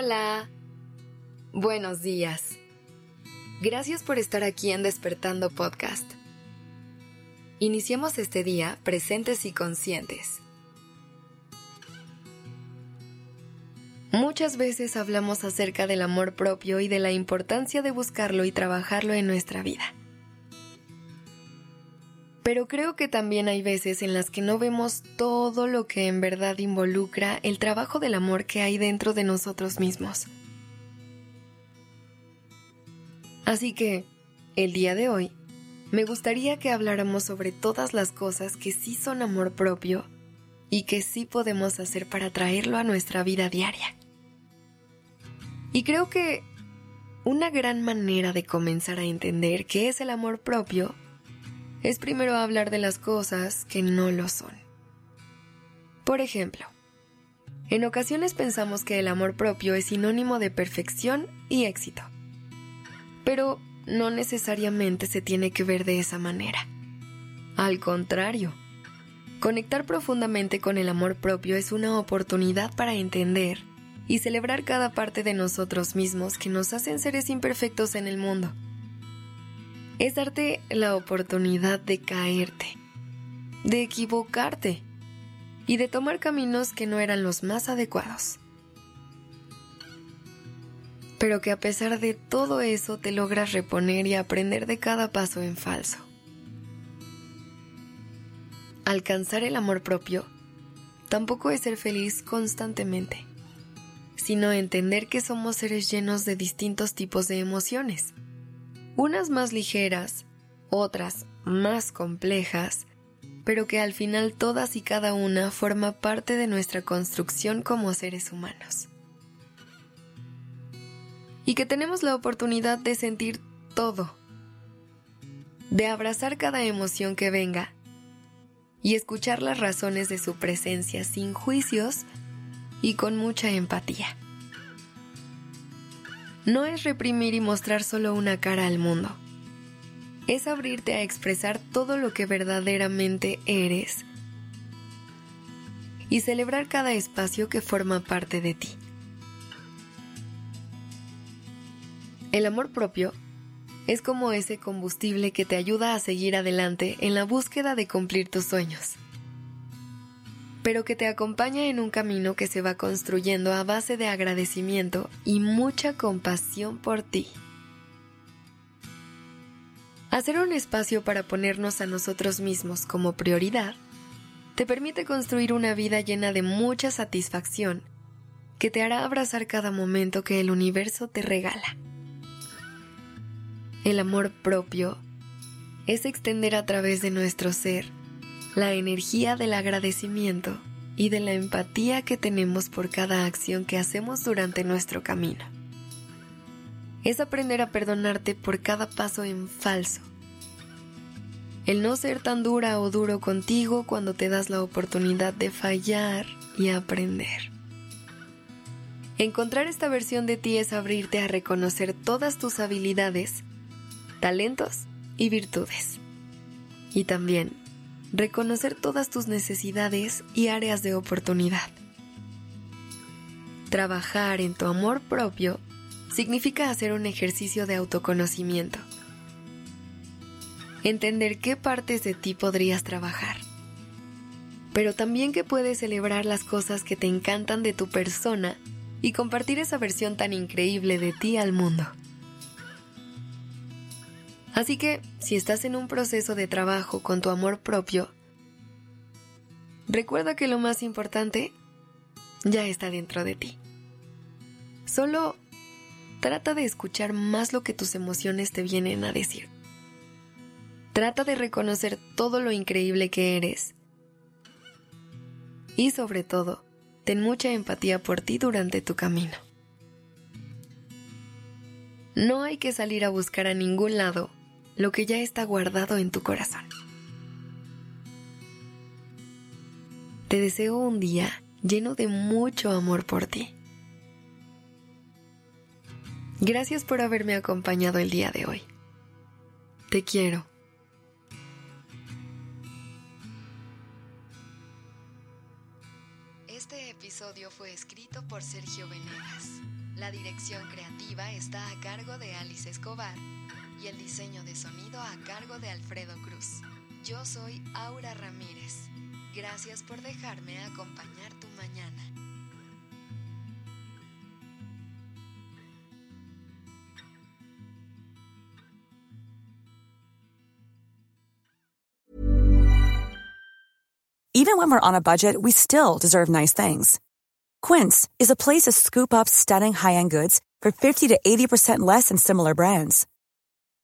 Hola. Buenos días. Gracias por estar aquí en Despertando Podcast. Iniciemos este día presentes y conscientes. Muchas veces hablamos acerca del amor propio y de la importancia de buscarlo y trabajarlo en nuestra vida. Pero creo que también hay veces en las que no vemos todo lo que en verdad involucra el trabajo del amor que hay dentro de nosotros mismos. Así que, el día de hoy, me gustaría que habláramos sobre todas las cosas que sí son amor propio y que sí podemos hacer para traerlo a nuestra vida diaria. Y creo que una gran manera de comenzar a entender qué es el amor propio es primero hablar de las cosas que no lo son. Por ejemplo, en ocasiones pensamos que el amor propio es sinónimo de perfección y éxito. Pero no necesariamente se tiene que ver de esa manera. Al contrario, conectar profundamente con el amor propio es una oportunidad para entender y celebrar cada parte de nosotros mismos que nos hacen seres imperfectos en el mundo. Es darte la oportunidad de caerte, de equivocarte y de tomar caminos que no eran los más adecuados. Pero que a pesar de todo eso te logras reponer y aprender de cada paso en falso. Alcanzar el amor propio tampoco es ser feliz constantemente sino entender que somos seres llenos de distintos tipos de emociones, unas más ligeras, otras más complejas, pero que al final todas y cada una forma parte de nuestra construcción como seres humanos. Y que tenemos la oportunidad de sentir todo, de abrazar cada emoción que venga y escuchar las razones de su presencia sin juicios y con mucha empatía. No es reprimir y mostrar solo una cara al mundo. Es abrirte a expresar todo lo que verdaderamente eres y celebrar cada espacio que forma parte de ti. El amor propio es como ese combustible que te ayuda a seguir adelante en la búsqueda de cumplir tus sueños pero que te acompaña en un camino que se va construyendo a base de agradecimiento y mucha compasión por ti. Hacer un espacio para ponernos a nosotros mismos como prioridad te permite construir una vida llena de mucha satisfacción que te hará abrazar cada momento que el universo te regala. El amor propio es extender a través de nuestro ser la energía del agradecimiento y de la empatía que tenemos por cada acción que hacemos durante nuestro camino. Es aprender a perdonarte por cada paso en falso. El no ser tan dura o duro contigo cuando te das la oportunidad de fallar y aprender. Encontrar esta versión de ti es abrirte a reconocer todas tus habilidades, talentos y virtudes. Y también reconocer todas tus necesidades y áreas de oportunidad. Trabajar en tu amor propio significa hacer un ejercicio de autoconocimiento. Entender qué partes de ti podrías trabajar, pero también que puedes celebrar las cosas que te encantan de tu persona y compartir esa versión tan increíble de ti al mundo. Así que, si estás en un proceso de trabajo con tu amor propio, recuerda que lo más importante ya está dentro de ti. Solo trata de escuchar más lo que tus emociones te vienen a decir. Trata de reconocer todo lo increíble que eres. Y sobre todo, ten mucha empatía por ti durante tu camino. No hay que salir a buscar a ningún lado lo que ya está guardado en tu corazón. Te deseo un día lleno de mucho amor por ti. Gracias por haberme acompañado el día de hoy. Te quiero. Este episodio fue escrito por Sergio Venegas. La dirección creativa está a cargo de Alice Escobar y el diseño de sonido a cargo de Alfredo Cruz. Yo soy Aura Ramírez. Gracias por dejarme acompañar tu mañana. Even when we're on a budget, we still deserve nice things. Quince is a place to scoop up stunning high-end goods for 50 to 80% less than similar brands.